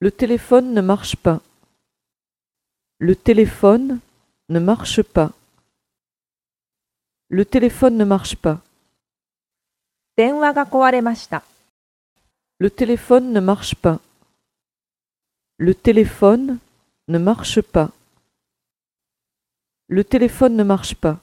Le téléphone ne marche pas. Le téléphone ne marche pas. Le téléphone ne marche pas. Le téléphone ne marche pas. Le téléphone ne marche pas. Le téléphone ne marche pas.